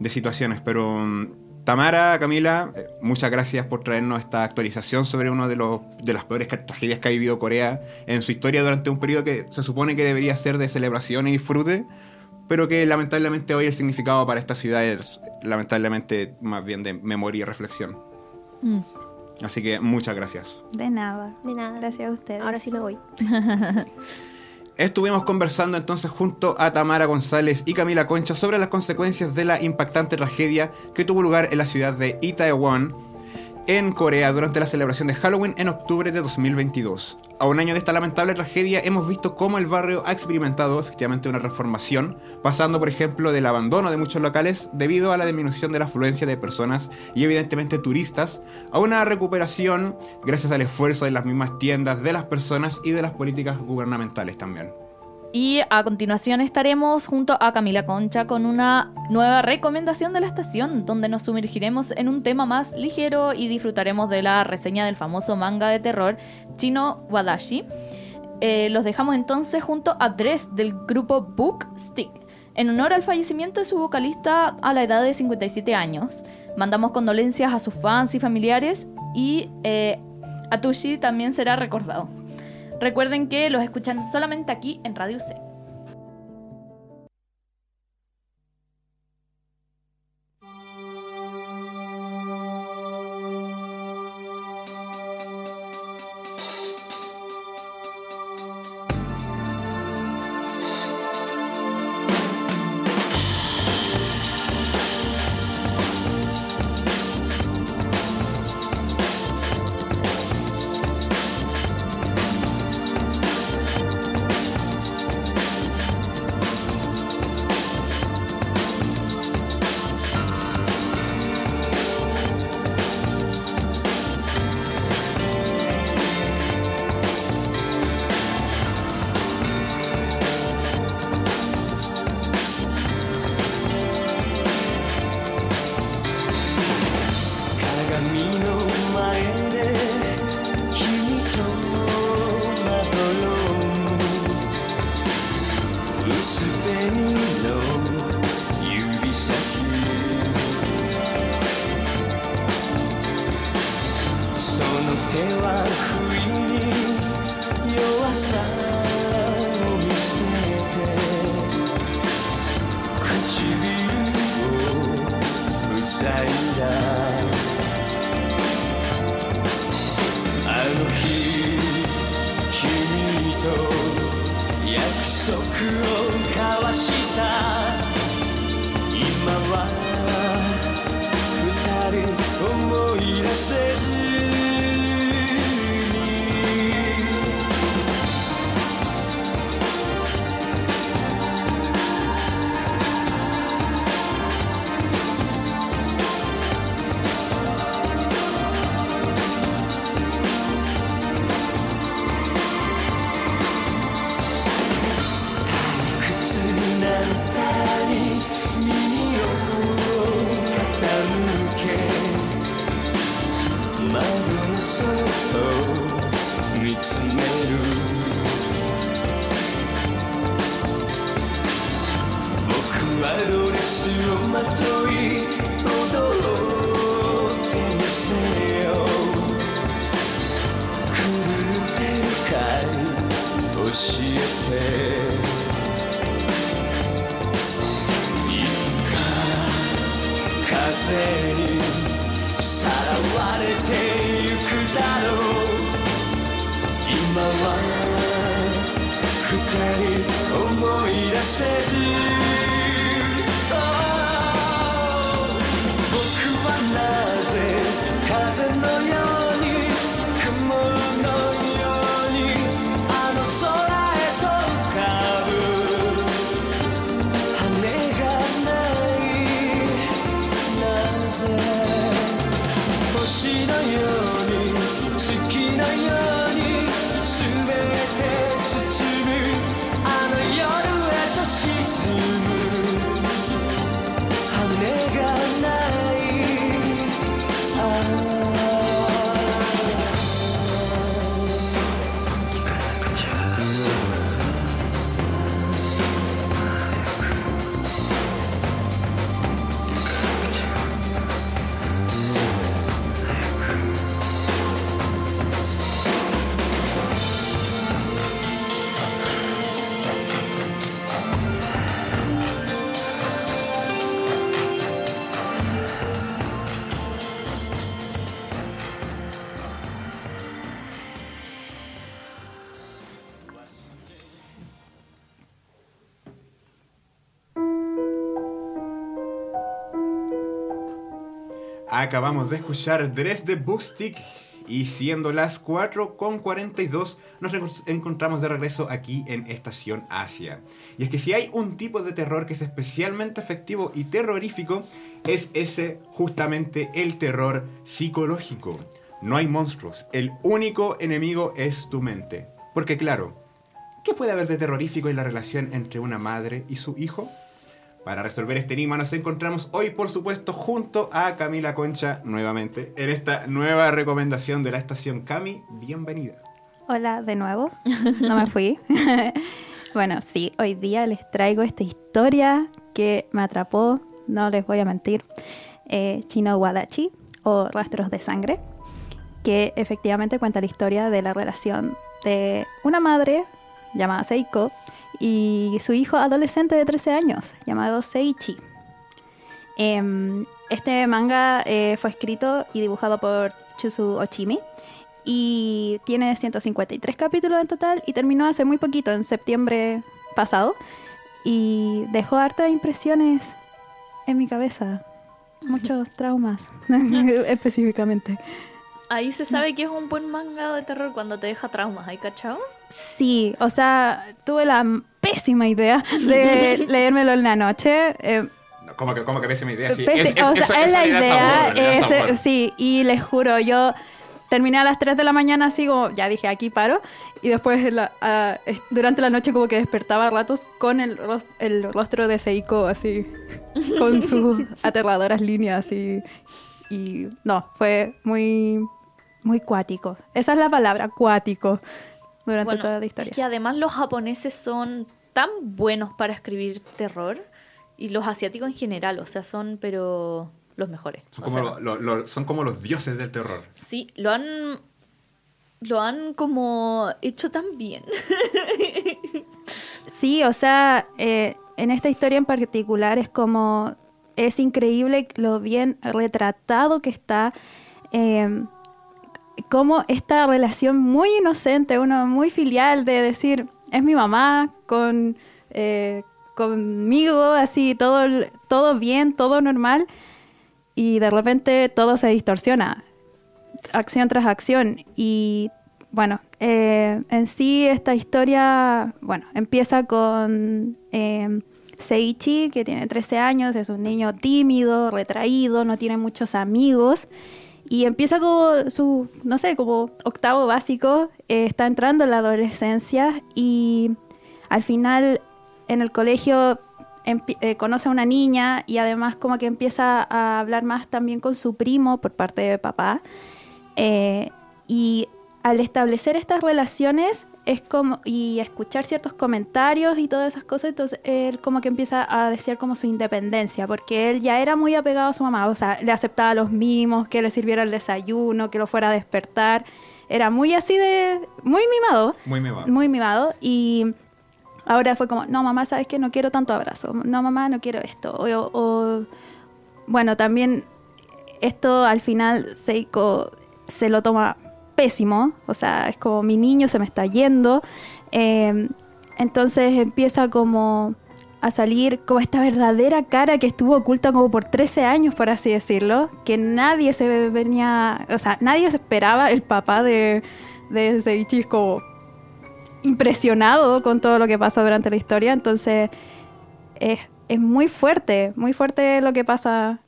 de situaciones. Pero mm, Tamara, Camila, eh, muchas gracias por traernos esta actualización sobre una de, los, de las peores tragedias que ha vivido Corea en su historia durante un periodo que se supone que debería ser de celebración y disfrute, pero que lamentablemente hoy el significado para esta ciudad es lamentablemente más bien de memoria y reflexión. Mm. Así que muchas gracias. De nada. De nada. Gracias a ustedes. Ahora sí me voy. Estuvimos conversando entonces junto a Tamara González y Camila Concha sobre las consecuencias de la impactante tragedia que tuvo lugar en la ciudad de Itaewon, en Corea, durante la celebración de Halloween en octubre de 2022. A un año de esta lamentable tragedia hemos visto cómo el barrio ha experimentado efectivamente una transformación, pasando por ejemplo del abandono de muchos locales debido a la disminución de la afluencia de personas y evidentemente turistas, a una recuperación gracias al esfuerzo de las mismas tiendas, de las personas y de las políticas gubernamentales también. Y a continuación estaremos junto a Camila Concha con una nueva recomendación de la estación, donde nos sumergiremos en un tema más ligero y disfrutaremos de la reseña del famoso manga de terror chino Wadashi. Eh, los dejamos entonces junto a Dress del grupo Book Stick, en honor al fallecimiento de su vocalista a la edad de 57 años. Mandamos condolencias a sus fans y familiares y eh, Atushi también será recordado. Recuerden que los escuchan solamente aquí en Radio C. 星のように好きなように。Acabamos de escuchar Dress de Bookstick y siendo las 4 con 42 nos encon- encontramos de regreso aquí en Estación Asia. Y es que si hay un tipo de terror que es especialmente efectivo y terrorífico, es ese justamente el terror psicológico. No hay monstruos, el único enemigo es tu mente. Porque claro, ¿qué puede haber de terrorífico en la relación entre una madre y su hijo? Para resolver este enigma nos encontramos hoy, por supuesto, junto a Camila Concha nuevamente en esta nueva recomendación de la estación. Cami, bienvenida. Hola de nuevo, no me fui. bueno, sí, hoy día les traigo esta historia que me atrapó, no les voy a mentir, eh, Chino Wadachi o Rastros de Sangre, que efectivamente cuenta la historia de la relación de una madre llamada Seiko y su hijo adolescente de 13 años llamado Seichi. Em, este manga eh, fue escrito y dibujado por Chusu Ochimi y tiene 153 capítulos en total y terminó hace muy poquito, en septiembre pasado, y dejó hartas impresiones en mi cabeza, muchos traumas específicamente. Ahí se sabe que es un buen manga de terror cuando te deja traumas, ¿hay cachao? Sí, o sea, tuve la pésima idea de leérmelo en la noche. eh, Como que, como que pésima idea. Sí, es, es- o sea, eso- es eso la idea, sabor, le da es- sabor. sí, y les juro, yo terminé a las 3 de la mañana así como, ya dije, aquí paro, y después la- durante la noche como que despertaba a ratos con el rostro de Seiko así, con sus aterradoras líneas y, y no, fue muy, muy cuático. Esa es la palabra, cuático, durante Bueno, toda la historia. es que además los japoneses son tan buenos para escribir terror y los asiáticos en general, o sea, son pero los mejores. Son O como, sea, lo- lo- lo- son como los dioses del terror. Sí, lo han lo han como hecho tan bien. Sí, o sea, eh, en esta historia en particular es como, es increíble lo bien retratado que está, eh, como esta relación muy inocente, uno muy filial de decir, es mi mamá con, eh, conmigo, así, todo, todo bien, todo normal, y de repente todo se distorsiona, acción tras acción, y bueno, eh, en sí esta historia, bueno, empieza con eh, Seichi, que tiene 13 años, es un niño tímido, retraído, no tiene muchos amigos. Y empieza como su, no sé, como octavo básico, eh, está entrando en la adolescencia y al final en el colegio eh, conoce a una niña y además como que empieza a hablar más también con su primo por parte de papá. Eh, al establecer estas relaciones es como y escuchar ciertos comentarios y todas esas cosas, entonces él como que empieza a desear como su independencia, porque él ya era muy apegado a su mamá, o sea, le aceptaba los mimos, que le sirviera el desayuno, que lo fuera a despertar, era muy así de, muy mimado, Muy mimado. muy mimado. Y ahora fue como, no mamá, sabes que no quiero tanto abrazo, no mamá, no quiero esto, o, o- bueno, también esto al final Seiko se lo toma pésimo, o sea, es como mi niño se me está yendo, eh, entonces empieza como a salir como esta verdadera cara que estuvo oculta como por 13 años, por así decirlo, que nadie se venía, o sea, nadie se esperaba, el papá de, de Seiichi es como impresionado con todo lo que pasa durante la historia, entonces es, es muy fuerte, muy fuerte lo que pasa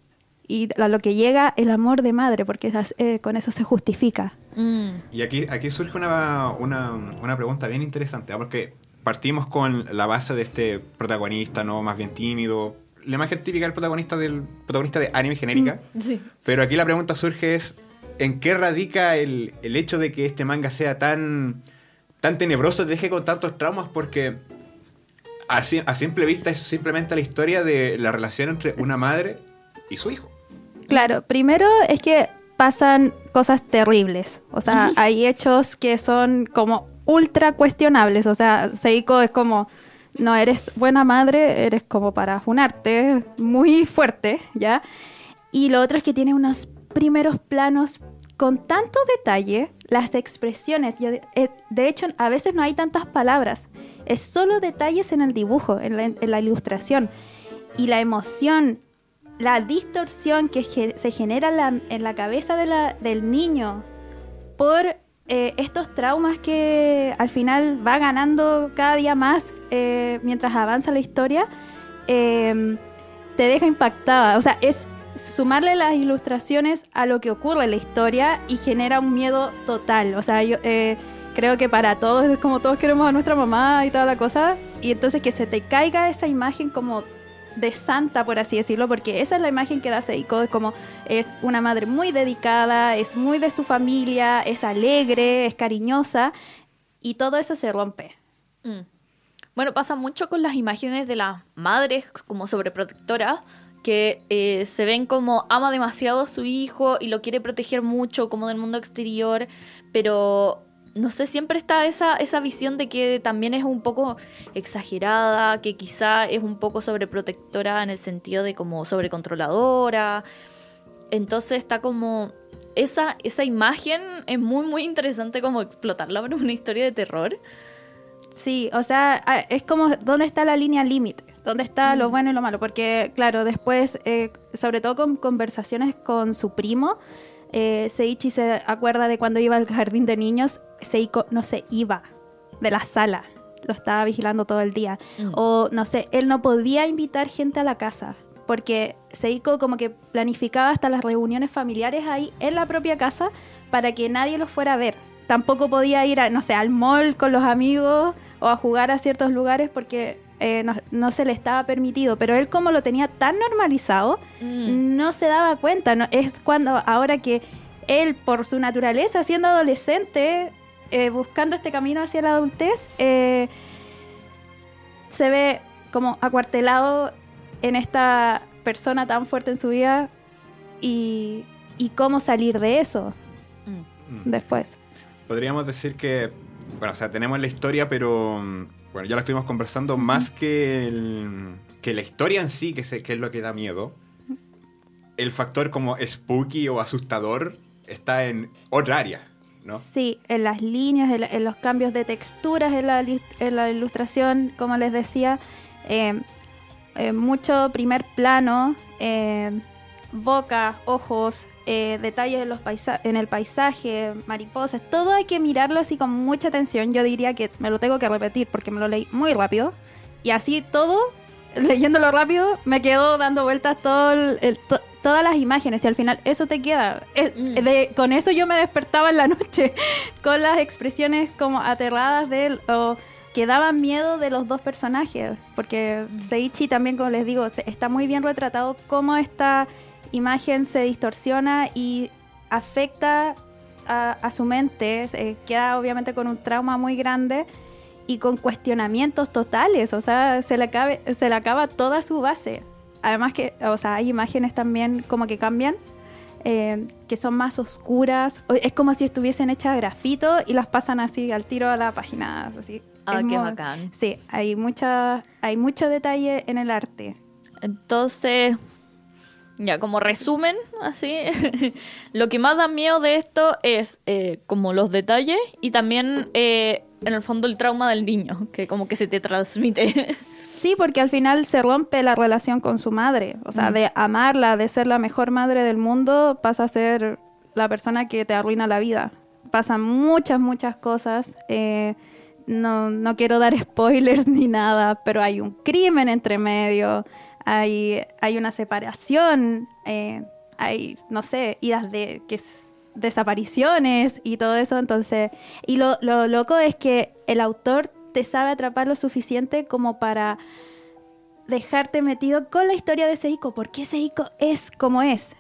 y a lo que llega el amor de madre, porque esas- eh, con eso se justifica. Mm. Y aquí, aquí surge una, una, una pregunta bien interesante, ¿ah? porque partimos con la base de este protagonista, ¿no? Más bien tímido. La imagen típica del protagonista del protagonista de anime genérica. Sí. Pero aquí la pregunta surge es, ¿en qué radica el, el hecho de que este manga sea tan, tan tenebroso, te deje con tantos traumas? Porque a simple vista es simplemente la historia de la relación entre una madre y su hijo. Claro, primero es que pasan cosas terribles. O sea, hay hechos que son como ultra cuestionables. O sea, Seiko es como, no eres buena madre, eres como para funarte, muy fuerte, ¿ya? Y lo otro es que tiene unos primeros planos con tanto detalle, las expresiones, eh, de hecho a veces no hay tantas palabras, es solo detalles en el dibujo, en la, en la ilustración. Y la emoción, la distorsión que se genera en la, cabeza del niño por eh, estos traumas que al final va ganando cada día más eh, mientras avanza la historia, eh, te deja impactada. O sea, es sumarle las ilustraciones a lo que ocurre en la historia y genera un miedo total. O sea, yo eh, creo que para todos es como todos queremos a nuestra mamá y toda la cosa. Y entonces que se te caiga esa imagen como de santa, por así decirlo, porque esa es la imagen que da Seiko, es como es una madre muy dedicada, es muy de su familia, es alegre, es cariñosa, y todo eso se rompe. Mm. Bueno, pasa mucho con las imágenes de las madres como sobreprotectoras, que eh, se ven como ama demasiado a su hijo y lo quiere proteger mucho como del mundo exterior, pero no sé, siempre está esa, esa visión de que también es un poco exagerada, que quizá es un poco sobreprotectora en el sentido de como sobrecontroladora. Entonces está como... Esa, esa imagen es muy, muy interesante como explotarla para una historia de terror. Sí, o sea, es como dónde está la línea límite, dónde está lo bueno y lo malo, porque claro, después, eh, sobre todo con conversaciones con su primo, eh, Seichi se acuerda de cuando iba al jardín de niños, Seiko no se iba de la sala, lo estaba vigilando todo el día, Mm. o no sé, él no podía invitar gente a la casa. Porque Seiko como que planificaba hasta las reuniones familiares ahí en la propia casa para que nadie los fuera a ver. Tampoco podía ir, a, no sé, al mall con los amigos o a jugar a ciertos lugares porque eh, no, no se le estaba permitido. Pero él como lo tenía tan normalizado, Mm. no se daba cuenta. ¿no? Es cuando ahora que él, por su naturaleza, siendo adolescente, eh, buscando este camino hacia la adultez, eh, se ve como acuartelado en esta persona tan fuerte en su vida y, y cómo salir de eso Mm. después. Podríamos decir que, bueno, o sea, tenemos la historia, pero mm, bueno, ya la estuvimos conversando, más que, el- que la historia en sí, que, se- que es lo que da miedo, el factor como spooky o asustador está en otra área, ¿no? Sí, en las líneas, en, en los cambios de texturas, en la, en la ilustración, como les decía, eh, mucho primer plano, eh, boca, ojos, eh, detalles en, los paisa- en el paisaje, mariposas, todo hay que mirarlo así con mucha atención. Yo diría que me lo tengo que repetir porque me lo leí muy rápido. Y así todo, leyéndolo rápido, me quedo dando vueltas todo el- todas las imágenes y al final eso te queda. Es- Mm. de- con eso yo me despertaba en la noche, con las expresiones como aterradas de él o que daban miedo de los dos personajes. Porque Mm. Seichi también, como les digo, se- está muy bien retratado cómo esta imagen se distorsiona y afecta a, a su mente, se queda obviamente con un trauma muy grande y con cuestionamientos totales, o sea, se le, acabe- se le acaba toda su base. Además que, o sea, hay imágenes también como que cambian, eh, que son más oscuras, es como si estuviesen hechas de grafito y las pasan así al tiro a la página, así. Ah, Es qué bacán. Sí, hay, mucha, hay mucho detalle en el arte. Entonces, ya como resumen, así, lo que más da miedo de esto es eh, como los detalles y también eh, en el fondo el trauma del niño, que como que se te transmite. Sí, porque al final se rompe la relación con su madre. O sea, Mm. de amarla, de ser la mejor madre del mundo, pasa a ser la persona que te arruina la vida. Pasan muchas, muchas cosas. Eh, no, no quiero dar spoilers ni nada, pero hay un crimen entre medio, hay, hay una separación, eh, hay, no sé, idas de que es- desapariciones y todo eso. Entonces, y lo, lo loco es que el autor te sabe atrapar lo suficiente como para dejarte metido con la historia de Seiko, porque Seiko es como es.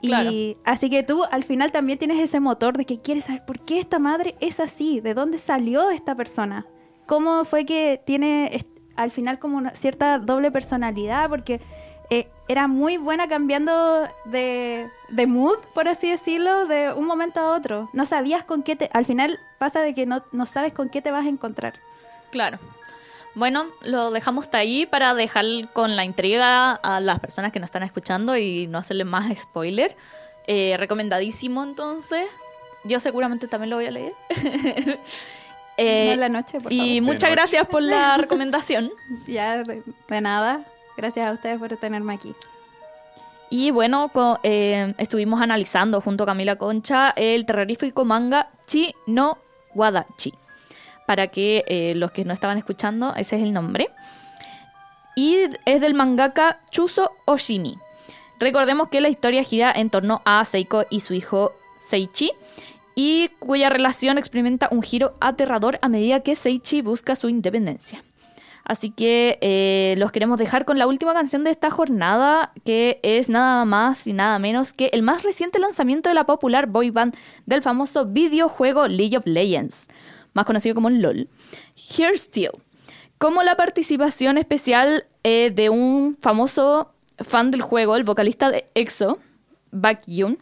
Claro. Y así que tú al final también tienes ese motor de que quieres saber por qué esta madre es así, de dónde salió esta persona, cómo fue que tiene al final como una cierta doble personalidad, porque eh, era muy buena cambiando de, de mood, por así decirlo, de un momento a otro. No sabías con qué te... Al final pasa de que no, no sabes con qué te vas a encontrar. Claro. Bueno, lo dejamos hasta ahí para dejar con la intriga a las personas que nos están escuchando y no hacerle más spoiler. Eh, recomendadísimo entonces. Yo seguramente también lo voy a leer. Eh, No en la noche, por y favor. muchas noche. gracias por la recomendación. Ya, de, de nada. Gracias a ustedes por tenerme aquí. Y bueno, eh, estuvimos analizando junto a Camila Concha el terrorífico manga Chi no Wadachi. Para que eh, los que no estaban escuchando, ese es el nombre. Y es del mangaka Chuso Oshimi. Recordemos que la historia gira en torno a Seiko y su hijo Seichi, y cuya relación experimenta un giro aterrador a medida que Seichi busca su independencia. Así que eh, los queremos dejar con la última canción de esta jornada, que es nada más y nada menos que el más reciente lanzamiento de la popular boy band del famoso videojuego League of Legends, más conocido como LOL, Here Still, como la participación especial eh, de un famoso fan del juego, el vocalista de EXO, Baekhyun.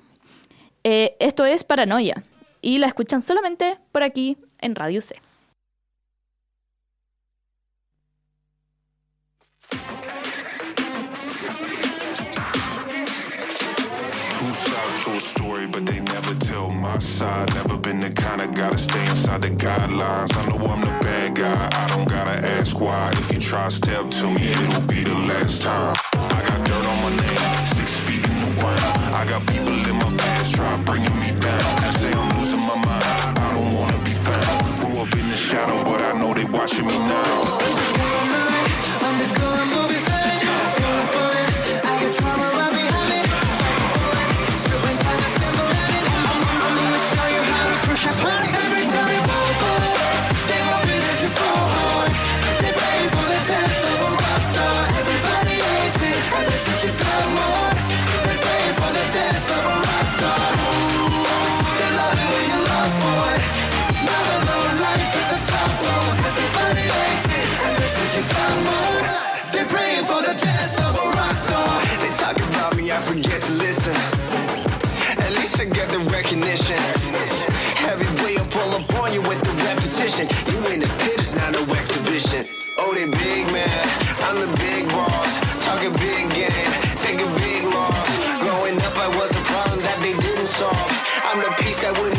Eh, esto es Paranoia, y la escuchan solamente por aquí en Radio C. my. Never been the kind of guy to stay inside the guidelines. I know I'm the bad guy, I don't gotta ask why. If you try step to me, it'll be the last time. I got dirt on my name, six feet in the ground. I got people in my past try bringing me down. They say I'm losing my mind, I don't wanna be found. Grew up in the shadow, but I know they watching me now. I get the recognition. Heavyweight, I pull up on you with the repetition. You in the pit, it's not no exhibition. Oh, they big man, I'm the big boss. Talking big game, take a big loss. Growing up, I was a problem that they didn't solve. I'm the piece that wouldn't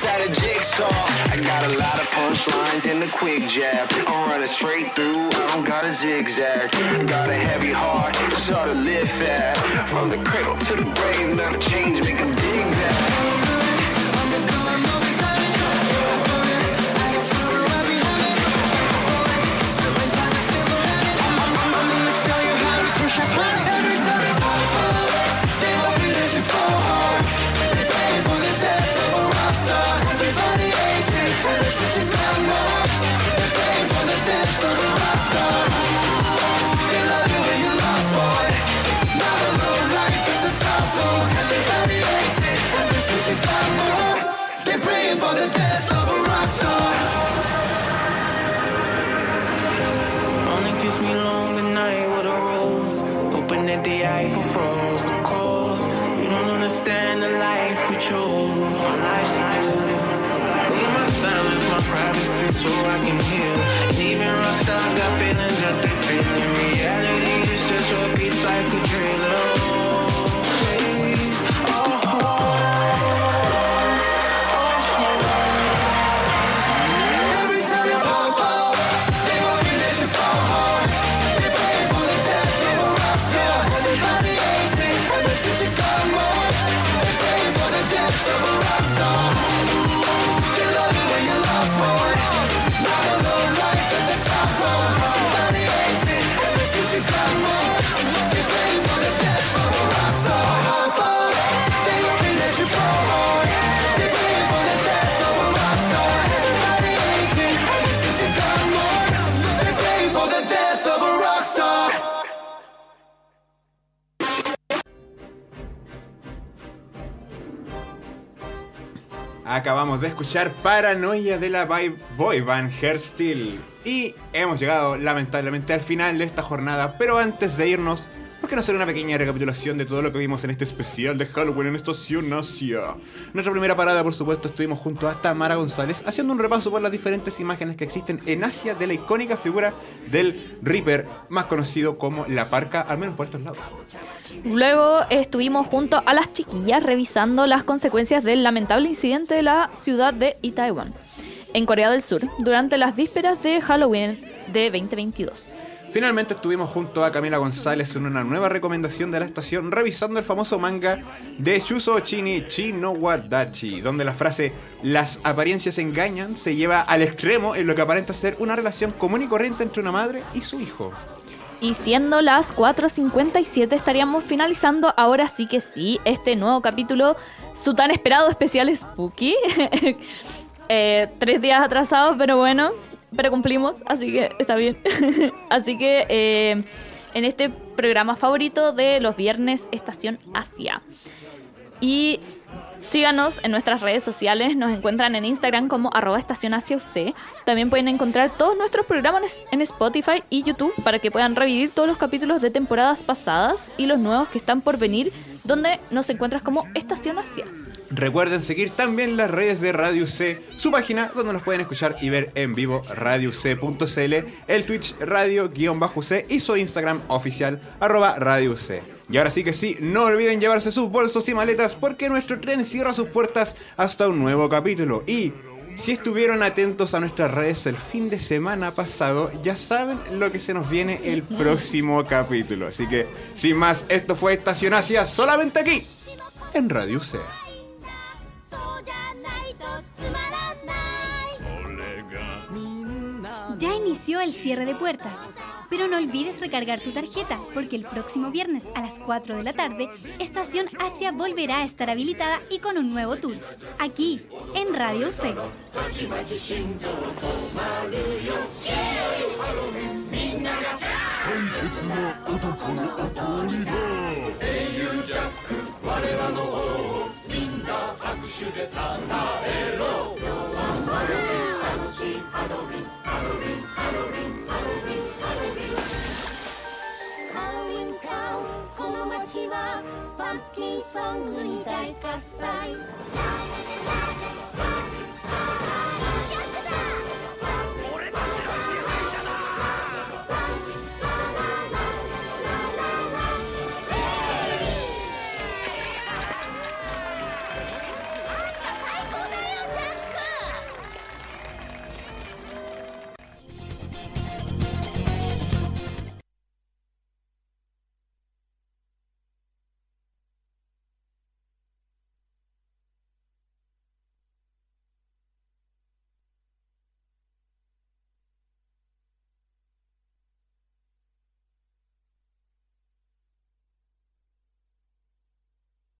inside a jigsaw. I got a lot of punchlines and a quick jab. I'm running straight through, I don't got a zigzag. Got a heavy heart, it's hard to live fast. From the cradle to the grave, a change, make 'em dig that. understand the life we chose. Need my silence, my privacy, so I can heal. And even rock stars got feelings that they feel. In reality, it's just what beats like a drill. Acabamos de escuchar Paranoia de la boy- band Hairstyle. Y hemos llegado lamentablemente al final de esta jornada. Pero antes de irnos, ¿por qué no hacer una pequeña recapitulación de todo lo que vimos en este especial de Halloween en Estación Asia? Nuestra primera parada, por supuesto, estuvimos junto a Tamara González haciendo un repaso por las diferentes imágenes que existen en Asia de la icónica figura del Reaper, más conocido como la Parca, al menos por estos lados. Luego estuvimos junto a las chiquillas revisando las consecuencias del lamentable incidente de la ciudad de Itaewon, en Corea del Sur, durante las vísperas de Halloween de 2022. Finalmente estuvimos junto a Camila González en una nueva recomendación de la estación revisando el famoso manga de Shuso Chini Chino Wadachi, donde la frase las apariencias engañan se lleva al extremo en lo que aparenta ser una relación común y corriente entre una madre y su hijo. Y siendo las 4.57 estaríamos finalizando ahora sí que sí este nuevo capítulo, su tan esperado especial Spooky. Eh, tres días atrasados, pero bueno, pero cumplimos, así que está bien. así que eh, en este programa favorito de los viernes Estación Asia. Y síganos en nuestras redes sociales, nos encuentran en Instagram como arroba estación UC. También pueden encontrar todos nuestros programas en Spotify y YouTube para que puedan revivir todos los capítulos de temporadas pasadas y los nuevos que están por venir, donde nos encuentras como Estación Asia. Recuerden seguir también las redes de Radio C, su página donde nos pueden escuchar y ver en vivo radioc.cl, el Twitch radio-c y su Instagram oficial arroba Radio C. Y ahora sí que sí, no olviden llevarse sus bolsos y maletas porque nuestro tren cierra sus puertas hasta un nuevo capítulo. Y si estuvieron atentos a nuestras redes el fin de semana pasado, ya saben lo que se nos viene el próximo capítulo. Así que, sin más, esto fue Estación Asia solamente aquí, en Radio C. Ya inició el cierre de puertas, pero no olvides recargar tu tarjeta porque el próximo viernes a las 4 de la tarde, Estación Asia volverá a estar habilitada y con un nuevo tour, aquí en Radio ハロウィンハロウィンハロウィンハロウィンハロウィンこの街はパンキンソングに大喝采